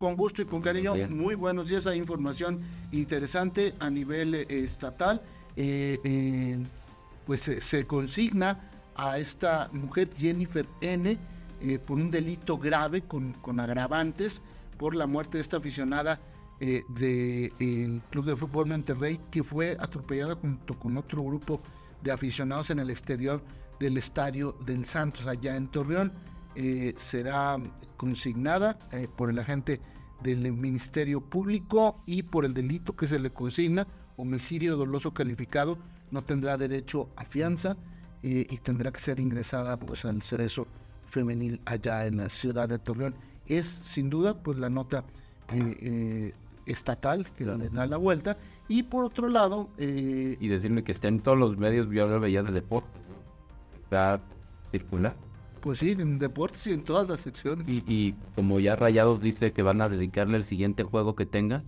Con gusto y con cariño, muy buenos días. Hay información interesante a nivel eh, estatal. Eh, eh, pues se consigna a esta mujer, Jennifer N., por un delito grave con, con, agravantes por la muerte de esta aficionada del Club de Fútbol Monterrey, que fue atropellada junto con otro grupo de aficionados en el exterior del Estadio del Santos, allá en Torreón. Eh, será consignada eh, por el agente del Ministerio Público y por el delito que se le consigna, homicidio doloso calificado, no tendrá derecho a fianza eh, y tendrá que ser ingresada pues al cerezo femenil allá en la ciudad de Torreón. Es sin duda pues la nota estatal que le da la vuelta. Y por otro lado y decirme que está en todos los medios yo lo veía de deporte está circular pues sí, en deportes y en todas las secciones. Y, como ya Rayados dice que van a dedicarle el siguiente juego que tenga,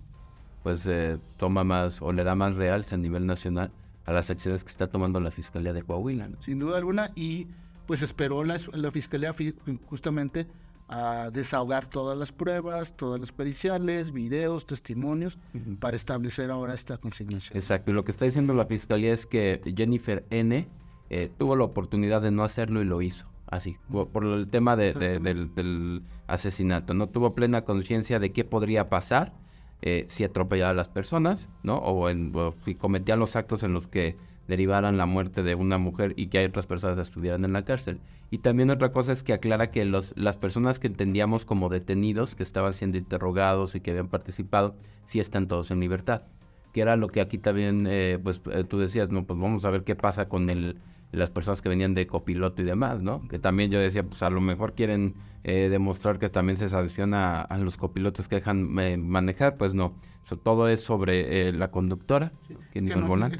pues eh, toma más o le da más realce a nivel nacional a las acciones que está tomando la Fiscalía de Coahuila. Sin duda alguna, y pues esperó la, la Fiscalía justamente a desahogar todas las pruebas, todas las periciales, videos, testimonios, para establecer ahora esta consignación. Exacto, y lo que está diciendo la Fiscalía es que Jennifer N. Eh, tuvo la oportunidad de no hacerlo y lo hizo así, por, el tema del, asesinato. No tuvo plena conciencia de qué podría pasar eh, si atropellaba a las personas, ¿no? O, si cometía los actos en los que derivaran la muerte de una mujer y que hay otras personas estuvieran en la cárcel. Y también otra cosa es que aclara que los, las personas que entendíamos como detenidos, que estaban siendo interrogados y que habían participado, sí están todos en libertad. Que era lo que aquí también, eh, pues eh, tú decías, no, pues vamos a ver qué pasa con el las personas que venían de copiloto y demás, ¿no? Que también yo decía, pues a lo mejor quieren eh, demostrar que también se sanciona a, los copilotos que dejan eh, manejar, pues no. todo es sobre eh, la conductora, sí, que no, volante.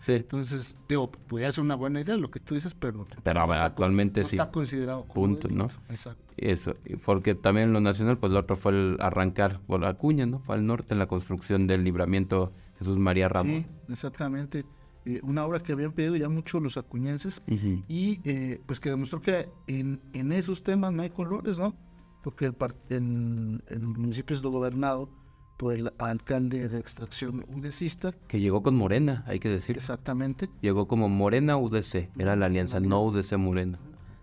sí. Entonces, digo, podría ser una buena idea lo que tú dices, pero... Pero actualmente sí. Está considerado como Punto, ¿no? Exacto. Eso, porque también lo nacional, pues lo otro fue el arrancar por la cuña, ¿no? Fue al norte en la construcción del libramiento Jesús María Ramos. Sí, exactamente. Eh, una obra que habían pedido ya mucho los acuñenses y eh, pues que demostró que en, en, esos temas no hay colores, ¿no? Porque el, el, el municipio es gobernado por el alcalde de extracción udecista. Que llegó con Morena, hay que decir. Exactamente. Llegó como Morena UDC, era la alianza, no UDC Morena.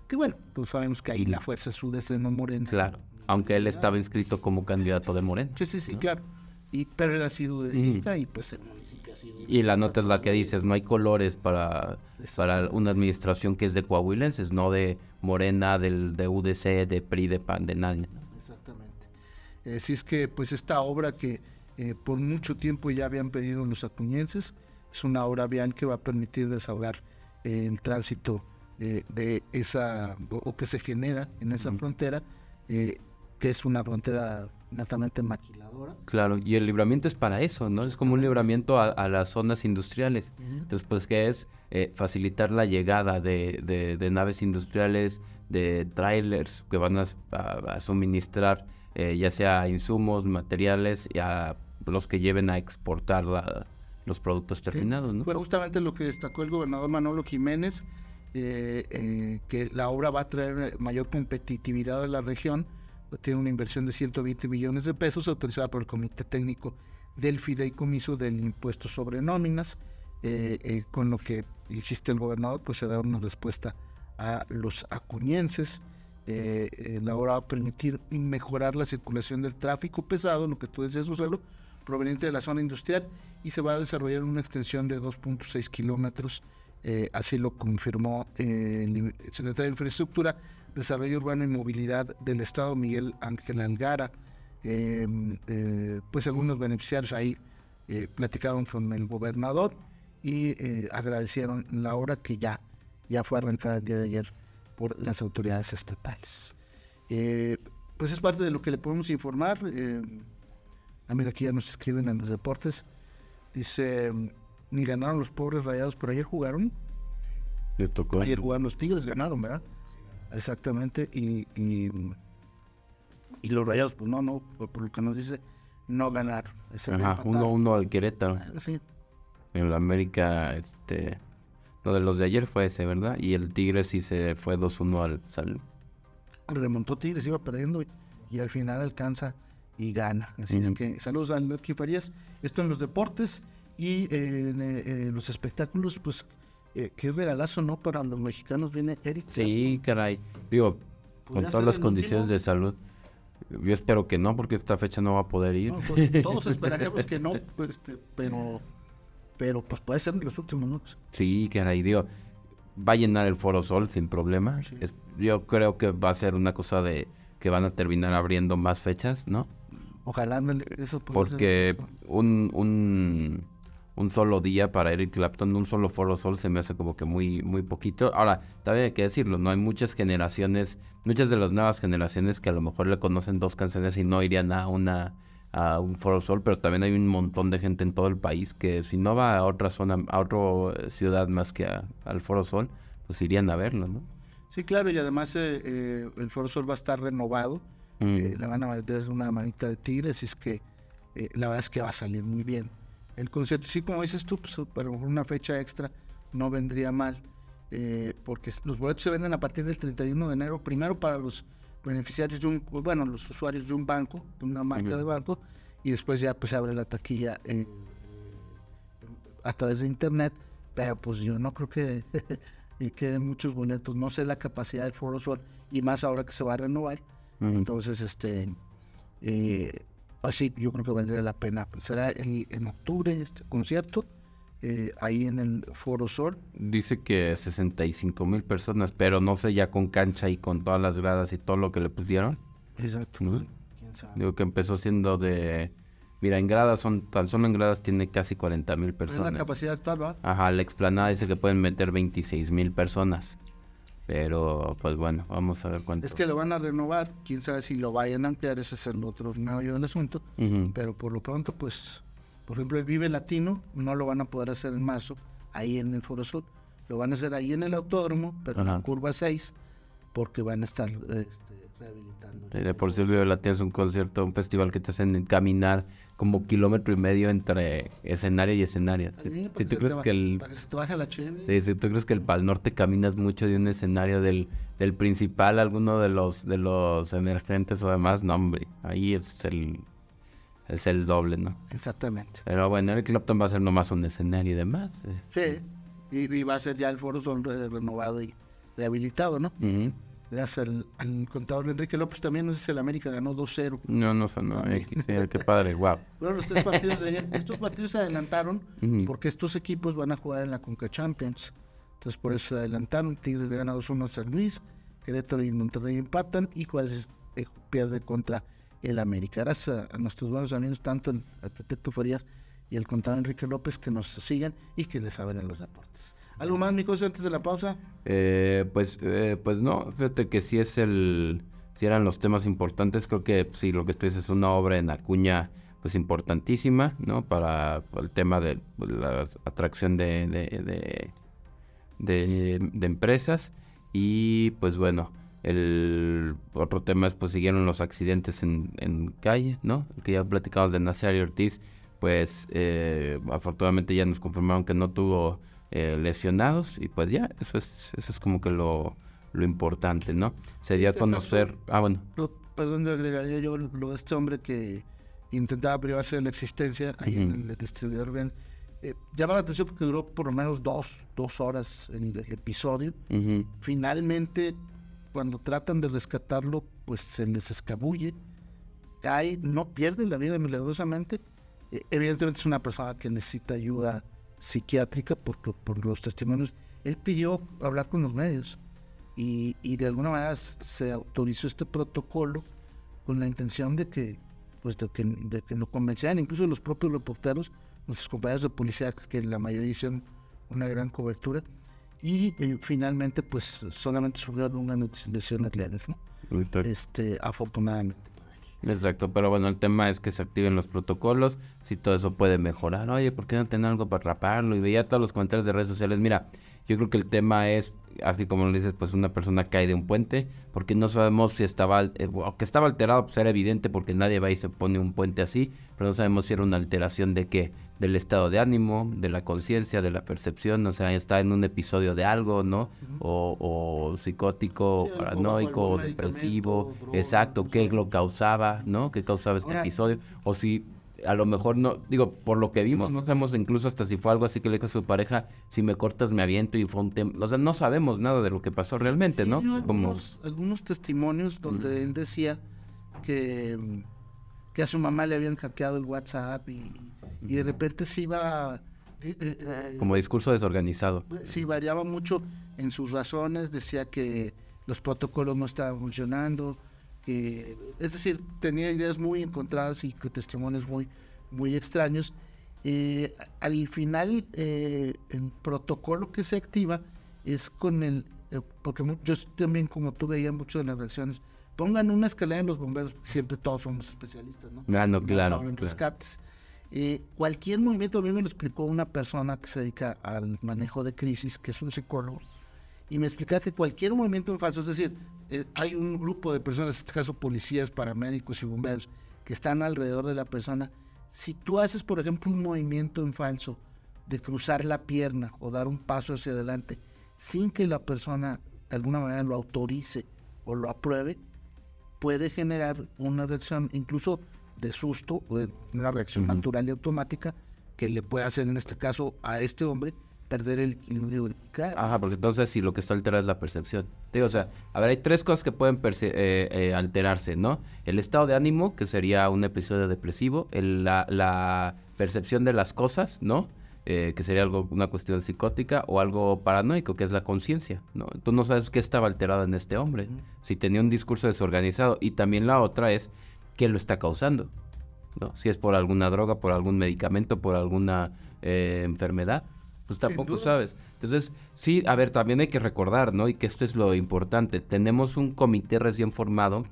Que bueno, pues sabemos que ahí la fuerza es UDC, no Morena. Claro, aunque él estaba inscrito como candidato de Morena. Sí, sí, sí, claro. Y, pero él ha sido udecista y pues el municipio y la nota es la que dices, no hay colores para, para una administración que es de coahuilenses, no de Morena, del, de UDC, de PRI, de PAN, de nadie. Exactamente. Así es que pues esta obra que eh, por mucho tiempo ya habían pedido los acuñenses, es una obra vial que va a permitir desahogar eh, el tránsito eh, de esa, o, que se genera en esa frontera, que es una frontera netamente maquiladora. Claro, y el libramiento es para eso, ¿no? Es como un libramiento a, las zonas industriales. Entonces, pues, que es eh, facilitar la llegada de, de, naves industriales, de trailers que van a, suministrar eh, ya sea insumos, materiales, y a los que lleven a exportar los productos terminados, ¿no? Fue justamente lo que destacó el gobernador Manolo Jiménez, eh, que la obra va a traer mayor competitividad a la región, tiene una inversión de 120 millones de pesos autorizada por el Comité Técnico del Fideicomiso del Impuesto sobre Nóminas, eh, eh, con lo que insiste el gobernador, pues se da una respuesta a los acuñenses. Eh, la obra va a permitir mejorar la circulación del tráfico pesado, lo que tú decías, suelo proveniente de la zona industrial, y se va a desarrollar una extensión de 2.6 kilómetros, así lo confirmó el secretario de Infraestructura, Desarrollo Urbano y Movilidad del Estado, Miguel Ángel Algara. Em, eh, pues algunos beneficiarios ahí eh, platicaron con el gobernador y eh, agradecieron la obra que ya, ya fue arrancada el día de ayer por las autoridades estatales. pues es parte de lo que le podemos informar. a mí aquí ya nos escriben en los deportes. Dice, ni ganaron los pobres rayados, pero ayer jugaron. Le tocó. Ayer jugaron los Tigres, ganaron, ¿verdad? Exactamente, y, y, los rayados, pues no, no, por, lo que nos dice, no ganaron. Ajá, uno, uno al Querétaro. En la América, este, lo de los de ayer fue ese, ¿verdad? Y el Tigre sí se fue 2-1 al Sal. Remontó Tigres, iba perdiendo y, al final alcanza y gana. Así es que saludos a Melqui Farías. Esto en los deportes y en eh, eh, los espectáculos, pues eh, qué regalazo, ¿no? Para los mexicanos viene Eric. Sí, caray. Digo, con todas las condiciones de salud. Yo espero que no, porque esta fecha no va a poder ir. Pues, todos esperaríamos que no, pues, este, pero, pero pues puede ser en los últimos minutos. Sí, caray, digo, va a llenar el Foro Sol sin problema. yo creo que va a ser una cosa de que van a terminar abriendo más fechas, ¿no? Ojalá eso pueda Porque un, un, un, solo día para Eric Clapton, un solo Foro Sol se me hace como que muy, muy poquito. Ahora, también hay que decirlo, ¿no? Hay muchas generaciones, muchas de las nuevas generaciones que a lo mejor le conocen dos canciones y no irían a una a un Foro Sol, pero también hay un montón de gente en todo el país que si no va a otra zona, a otra ciudad más que al Foro Sol, pues irían a verlo, ¿no? Sí, claro, y además eh, eh, el Foro Sol va a estar renovado, mm. eh, le van a meter una manita de tigres, y es que la verdad es que va a salir muy bien. El concierto, sí, como dices tú, pues, pero una fecha extra no vendría mal, porque los boletos se venden a partir del 31 de enero, primero para los beneficiarios de un, bueno, los usuarios de un banco, de una marca de banco, y después ya pues se abre la taquilla eh, a través de internet, pero pues yo no creo que queden muchos boletos, no sé la capacidad del Foro Sol, y más ahora que se va a renovar, entonces este, eh, pues sí, yo creo que valdría la pena, será en octubre este concierto, eh, ahí en el Foro Sol. Dice que 65 mil personas, pero no sé ya con cancha y con todas las gradas y todo lo que le pusieron. Exacto. ¿Quién sabe? Digo que empezó siendo de... Mira, en gradas son, tan solo en gradas tiene casi 40 mil personas. Es la capacidad actual, ¿va? Ajá, la explanada dice que pueden meter 26 mil personas. Pero, pues bueno, vamos a ver cuánto. Es que lo van a renovar, quién sabe si lo vayan a ampliar, ese es el otro medio del asunto. Pero por lo pronto, pues por ejemplo, el Vive Latino no lo van a poder hacer en marzo, ahí en el Foro Sur. Lo van a hacer ahí en el autódromo, pero en la curva 6, porque van a estar este, rehabilitando. de por sí el Vive Latino es un concierto, un festival que te hacen caminar como kilómetro y medio entre escenario y escenario. si, tú crees que el para que se te baje la sí, si tú crees que el Pal Norte caminas mucho de un escenario del, del principal, alguno de los de los emergentes o demás, no hombre, ahí es el es el doble, ¿no? Exactamente. Pero bueno, el Clapton va a ser nomás un escenario y demás. Sí, y, va a ser ya el Foro Sol renovado y rehabilitado, ¿no? Gracias al, contador Enrique López también, no sé si el América ganó 2-0. No, no sonó, sí, qué padre, wow. Bueno, los tres partidos de ayer, estos partidos se adelantaron porque estos equipos van a jugar en la Conca Champions. Entonces por eso se adelantaron, Tigres le gana 2-1 a San Luis, Querétaro y Monterrey empatan y Juárez eh, pierde contra el América. Gracias a, nuestros buenos amigos, tanto el arquitecto Farías y el contador Enrique López, que nos sigan y que les abren los deportes. ¿Algo más, mi cosa, antes de la pausa? Eh, pues, eh, pues no, fíjate que si es el, si eran los temas importantes, creo que sí, lo que dices es una obra en Acuña, pues importantísima, ¿no? Para, el tema de la atracción de, de, de, de empresas y pues bueno, el otro tema es, pues, siguieron los accidentes en, en calle, ¿no? Que ya platicamos de Nacer Ortiz, pues, eh, afortunadamente ya nos confirmaron que no tuvo eh, lesionados y pues ya, eso es, eso es como que lo, lo importante, ¿no? Sería conocer... ah, bueno. perdón, le agregaría yo lo de este hombre que intentaba privarse de la existencia ahí en el distribuidor bien. Eh, llama la atención porque duró por lo menos dos, dos horas en el, episodio. Finalmente cuando tratan de rescatarlo, pues se les escabulle, cae, no pierde la vida milagrosamente. Eh, evidentemente es una persona que necesita ayuda psiquiátrica porque por los testimonios. Él pidió hablar con los medios y, de alguna manera se autorizó este protocolo con la intención de que, pues de que, de que lo convencieran, incluso los propios reporteros, nuestros compañeros de policía, que la mayoría hicieron una gran cobertura y eh, finalmente pues solamente sufrieron una lesiones leves, ¿no? Este, afortunadamente. Exacto, pero bueno, el tema es que se activen los protocolos, si todo eso puede mejorar. Oye, ¿por qué no tener algo para atraparlo? Y veía todos los comentarios de redes sociales. Mira, yo creo que el tema es así como le dices, pues una persona cae de un puente, porque no sabemos si estaba, eh, que estaba alterado, pues era evidente porque nadie va y se pone un puente así, pero no sabemos si era una alteración de qué, del estado de ánimo, de la conciencia, de la percepción, o sea, está en un episodio de algo, ¿no? o, psicótico, paranoico, depresivo, exacto, qué lo causaba, ¿no? ¿Qué causaba este episodio? O si a lo mejor no, digo, por lo que vimos, no sabemos incluso hasta si fue algo así que le dijo a su pareja, si me cortas me aviento y fue un tema, o sea, no sabemos nada de lo que pasó realmente, ¿no? Algunos, algunos testimonios donde él decía que, que a su mamá le habían hackeado el WhatsApp y, y de repente se iba... Eh, eh, eh, Como discurso desorganizado. Sí, variaba mucho en sus razones, decía que los protocolos no estaban funcionando, que, es decir, tenía ideas muy encontradas y testimonios muy, muy extraños. Eh, al final, eh, el protocolo que se activa es con el, eh, porque yo también, como tú veías mucho de las reacciones, pongan una escalera en los bomberos, siempre todos somos especialistas, ¿no? Ah, no, claro. En rescates. cualquier movimiento, a mí me lo explicó una persona que se dedica al manejo de crisis, que es un psicólogo, y me explicaba que cualquier movimiento en falso, es decir, eh, hay un grupo de personas, en este caso policías, paramédicos y bomberos, que están alrededor de la persona. Si tú haces, por ejemplo, un movimiento en falso de cruzar la pierna o dar un paso hacia adelante sin que la persona de alguna manera lo autorice o lo apruebe, puede generar una reacción incluso de susto o de una reacción natural y automática que le puede hacer en este caso a este hombre perder el equilibrio Ajá, porque entonces si lo que está alterado es la percepción. Digo, o sea, a ver, hay tres cosas que pueden eh, eh, alterarse, ¿no? El estado de ánimo, que sería un episodio depresivo, la, percepción de las cosas, ¿no? Eh, que sería algo, una cuestión psicótica, o algo paranoico, que es la conciencia, ¿no? Tú no sabes qué estaba alterado en este hombre, si tenía un discurso desorganizado, y también la otra es qué lo está causando, ¿no? Si es por alguna droga, por algún medicamento, por alguna enfermedad, pues tampoco sabes. Entonces, sí, a ver, también hay que recordar, ¿no? Y que esto es lo importante. Tenemos un comité recién formado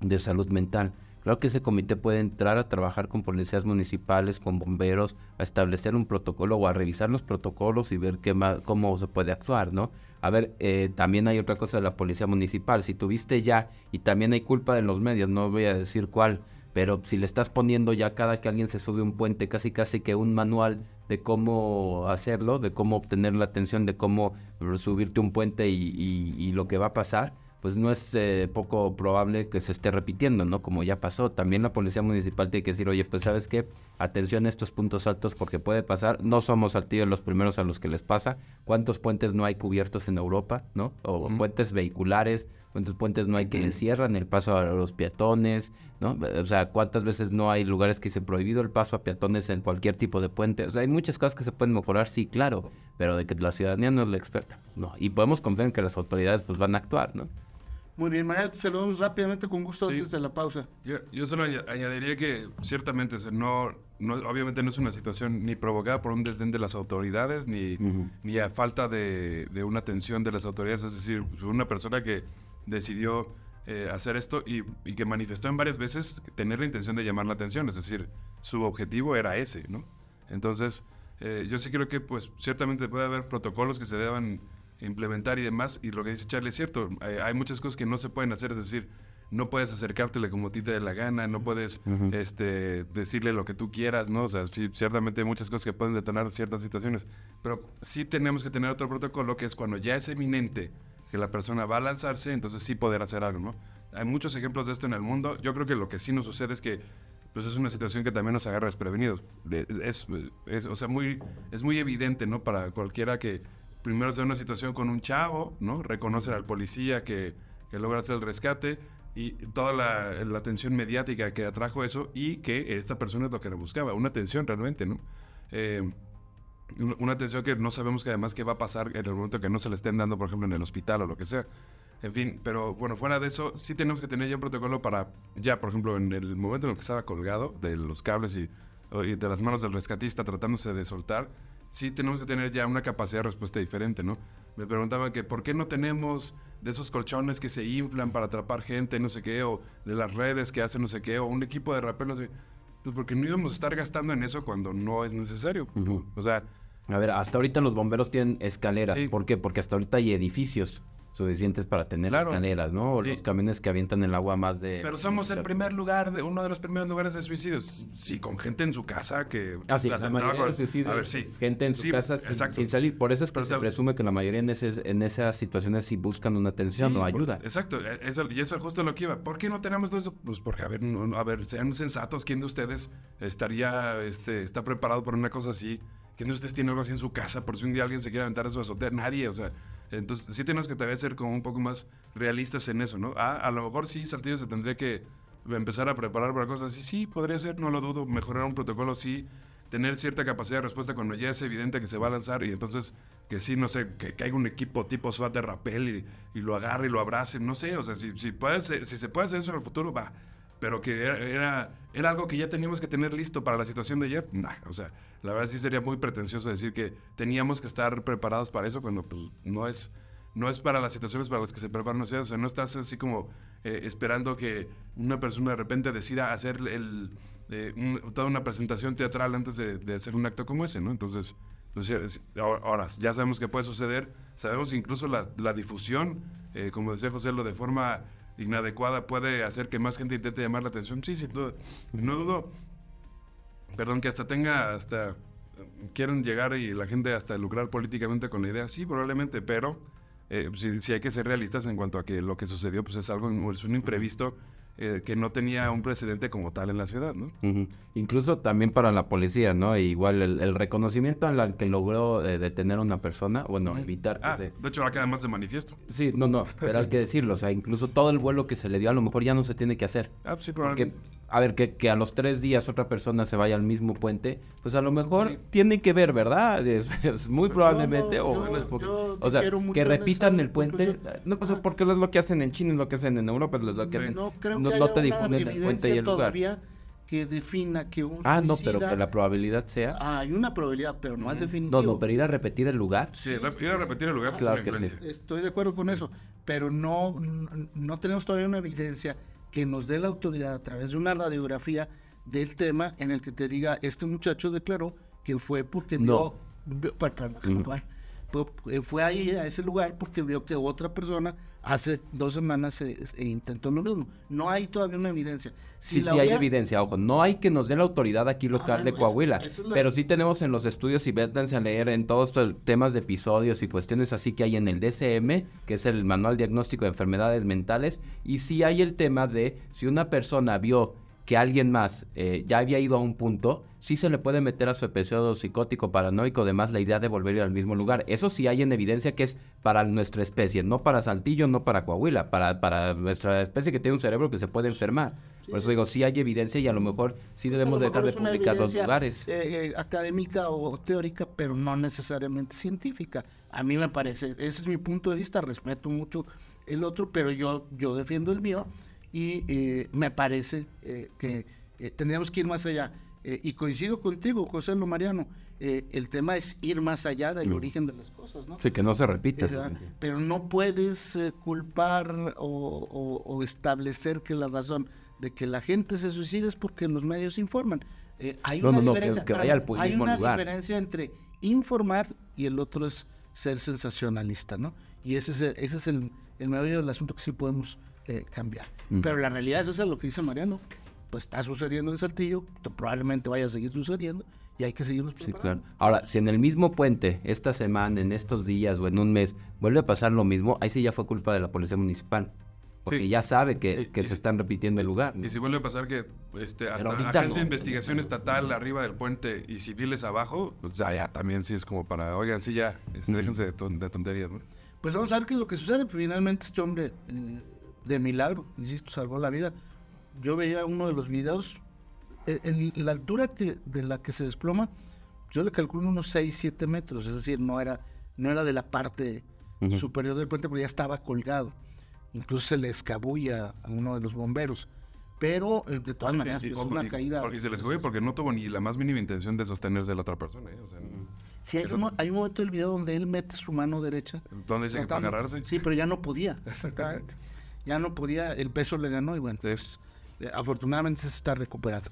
de salud mental. Claro que ese comité puede entrar a trabajar con policías municipales, con bomberos, a establecer un protocolo o a revisar los protocolos y ver qué cómo se puede actuar, ¿no? A ver, eh, también hay otra cosa de la policía municipal. Si tuviste ya, y también hay culpa de los medios, no voy a decir cuál, pero si le estás poniendo ya cada que alguien se sube un puente, casi casi que un manual de cómo hacerlo, de cómo obtener la atención, de cómo subirte un puente y, lo que va a pasar, pues no es eh, poco probable que se esté repitiendo, ¿no? Como ya pasó. También la policía municipal tiene que decir, oye, pues sabes qué, atención a estos puntos altos porque puede pasar. No somos al tío los primeros a los que les pasa. ¿Cuántos puentes no hay cubiertos en Europa, ¿no? O puentes vehiculares, cuántos puentes no hay que le cierran el paso a los peatones, ¿no? O sea, cuántas veces no hay lugares que se prohibido el paso a peatones en cualquier tipo de puente. O sea, hay muchas cosas que se pueden mejorar, sí, claro, pero de que la ciudadanía no es la experta, no. Y podemos confiar en que las autoridades pues van a actuar, ¿no? Muy bien, María, te saludamos rápidamente con gusto antes de la pausa. Yo, yo solo añadiría que ciertamente no, no, obviamente no es una situación ni provocada por un desdén de las autoridades, ni, ni a falta de, de, una atención de las autoridades, es decir, una persona que decidió eh, hacer esto y, que manifestó en varias veces tener la intención de llamar la atención, es decir, su objetivo era ese, ¿no? Entonces, eh, yo sí creo que pues ciertamente puede haber protocolos que se deban implementar y demás, y lo que dice Charlie es cierto, hay, muchas cosas que no se pueden hacer, es decir, no puedes acercártele como a ti te dé la gana, no puedes este, decirle lo que tú quieras, ¿no? O sea, sí, ciertamente hay muchas cosas que pueden detonar ciertas situaciones, pero sí tenemos que tener otro protocolo que es cuando ya es eminente que la persona va a lanzarse, entonces sí poder hacer algo, ¿no? Hay muchos ejemplos de esto en el mundo. Yo creo que lo que sí nos sucede es que pues es una situación que también nos agarra desprevenidos. Es, es, o sea, muy, es muy evidente, ¿no? Para cualquiera que primero se una situación con un chavo, ¿no? Reconoce al policía que, que logra hacer el rescate y toda la, la, atención mediática que atrajo eso y que esta persona es lo que le buscaba, una atención realmente, ¿no? Eh, una atención que no sabemos que además qué va a pasar en el momento que no se le estén dando, por ejemplo, en el hospital o lo que sea. En fin, pero bueno, fuera de eso, sí tenemos que tener ya un protocolo para, ya, por ejemplo, en el momento en el que estaba colgado de los cables y, de las manos del rescatista tratándose de soltar, sí tenemos que tener ya una capacidad de respuesta diferente, ¿no? Me preguntaban que por qué no tenemos de esos colchones que se inflan para atrapar gente, no sé qué, o de las redes que hacen no sé qué, o un equipo de rapel, no sé Pues porque no íbamos a estar gastando en eso cuando no es necesario. O sea, A ver, hasta ahorita los bomberos tienen escaleras. Sí. ¿Por qué? Porque hasta ahorita hay edificios suficientes para tener Claro. escaleras, ¿no? O Sí. los camiones que avientan el agua más de... Pero somos el primer lugar, de, uno de los primeros lugares de suicidios. Sí, con gente en su casa que... Ah, sí, la mayoría de con- los suicidios A ver, sí. gente en su Sí, casa sin, sin salir. Por eso es que Pero se te- presume que la mayoría en, ese, en esas situaciones sí buscan una atención o ayuda. Exacto, e- eso, y eso es justo lo que iba. ¿Por qué no tenemos todo eso? Pues porque, a ver, no- a ver, sean sensatos. ¿Quién de ustedes estaría, este, está preparado para una cosa así? ¿Quién de ustedes tiene algo así en su casa por si un día alguien se quiere aventar a su azotea? Nadie, o sea. Entonces, sí tenemos que tal vez ser como un poco más realistas en eso, ¿no? Ah, a lo mejor sí, Saltillo se tendría que empezar a preparar para cosas así. Sí, podría ser, no lo dudo. Mejorar un protocolo, sí. Tener cierta capacidad de respuesta cuando ya es evidente que se va a lanzar y entonces que sí, no sé, que caiga un equipo tipo SWAT de rappel y, y lo agarre y lo abrace, no sé, o sea, si, si, puede si se puede hacer eso en el futuro, va. Pero que era, era, algo que ya teníamos que tener listo para la situación de ayer, nah, o sea, la verdad sí sería muy pretencioso decir que teníamos que estar preparados para eso cuando pues no es, no es para las situaciones para las que se prepara una ciudad, o sea, no estás así como eh, esperando que una persona de repente decida hacer el, eh, toda una presentación teatral antes de, de hacer un acto como ese, ¿no? Entonces, pues, ya- es- ahora, ahora, ya sabemos que puede suceder, sabemos incluso la, la difusión, eh, como decía José, lo de forma inadecuada puede hacer que más gente intente llamar la atención, sí, sin duda. No dudo, perdón, que hasta tenga, hasta eh, quieren llegar y la gente hasta lucrar políticamente con la idea, sí, probablemente, pero eh, sí, sí hay que ser realistas en cuanto a que lo que sucedió pues es algo, es un imprevisto eh, que no tenía un precedente como tal en la ciudad, ¿no? Incluso también para la policía, ¿no? E igual el, el reconocimiento a la que logró eh, detener a una persona, bueno, evitar que Ah, se- de hecho ahora queda más de manifiesto. Sí, no, no, pero hay que decirlo, o sea, incluso todo el vuelo que se le dio a lo mejor ya no se tiene que hacer. Ah, pues sí, Porque, probablemente. A ver, que, que a los tres días otra persona se vaya al mismo puente, pues a lo mejor Sí. tiene que ver, ¿verdad? Es, es muy Yo probablemente, no- o, yo- bueno, es porque- yo o sea, que repitan el puente, conclusión. no, pues Ajá. porque es lo que hacen en China, es lo que hacen en Europa, es lo que hacen, No creo no, que no haya te difunden el puente y el lugar. que defina que un Ah, no, pero que la probabilidad sea... Ah, hay una probabilidad, pero no es definitivo. No, no, pero ir a repetir el lugar. Sí, ir a repetir el lugar. Claro es que sí. Estoy de acuerdo con eso, pero no, no tenemos todavía una evidencia que nos dé la autoridad a través de una radiografía del tema en el que te diga, este muchacho declaró que fue porque No. vio, vio- per- perdón, fue- fue, fue ahí a ese lugar porque vio que otra persona hace dos semanas se, se intentó lo mismo. No hay todavía una evidencia. Si Sí, la sí hay evidencia, ojo, no hay que nos dé la autoridad aquí local bueno, de Coahuila, esa es la- pero sí tenemos en los estudios y vétanse a leer en todos estos temas de episodios y cuestiones así que hay en el DCM, que es el Manual Diagnóstico de Enfermedades Mentales, y sí hay el tema de si una persona vio que alguien más eh, ya había ido a un punto, sí se le puede meter a su episodio psicótico, paranoico, además la idea de volver a ir al mismo lugar. Eso sí hay en evidencia que es para nuestra especie, no para Saltillo, no para Coahuila, para, para nuestra especie que tiene un cerebro que se puede enfermar. Por eso digo, sí hay evidencia y a lo mejor sí Pues debemos lo dejar mejor de publicar los lugares. eh, eh, académica o teórica, pero no necesariamente científica. A mí me parece, ese es mi punto de vista, respeto mucho el otro, pero yo, yo defiendo el mío y eh, me parece eh, que eh, tendríamos que ir más allá. Eh, y coincido contigo, José Lo Mariano, el tema es ir más allá del origen de las cosas, ¿no? Sí, que no se repita. O sea, pero no puedes eh, culpar o, o- o establecer que la razón de que la gente se suicide es porque los medios informan. Hay No, una no, que- diferencia, que vaya al hay una lugar. diferencia entre informar y el otro es ser sensacionalista, ¿no? Y ese es ese es el, el medio del asunto que sí podemos eh, cambiar. Pero la realidad es eso es lo que dice Mariano. Pues está sucediendo en Saltillo, probablemente vaya a seguir sucediendo y hay que seguirnos Sí, claro. Ahora, si en el mismo puente, esta semana, en estos días o en un mes, vuelve a pasar lo mismo, ahí sí ya fue culpa de la policía municipal. Porque Sí. ya sabe que, y se si- están repitiendo el lugar. ¿no? Y si vuelve a pasar que este, hasta agencia no. de investigación estatal arriba del puente y civiles abajo, pues ya, ya también sí es como para, oigan, sí ya, este, déjense de, ton- de tonterías, ¿no? Pues vamos a ver qué es lo que sucede. Finalmente este hombre, eh, de milagro, insisto, salvó la vida. Yo veía uno de los videos, eh, en la altura que, de la que se desploma, yo le calculo unos 6, 7 metros, es decir, no era, no era de la parte superior del puente, pero ya estaba colgado. Incluso se le escabulla a uno de los bomberos. Pero eh, de todas maneras, Y- pues, y- una y- caída. Porque se les fue porque no tuvo ni la más mínima intención de sostenerse la otra persona, ¿eh? O sea, Sí, hay, un, hay un momento del video donde él mete su mano derecha. ¿dónde dice que para agarrarse? Sí, pero ya no podía. Exactamente. Ya no podía, el peso le ganó y bueno, pues, afortunadamente se está recuperando.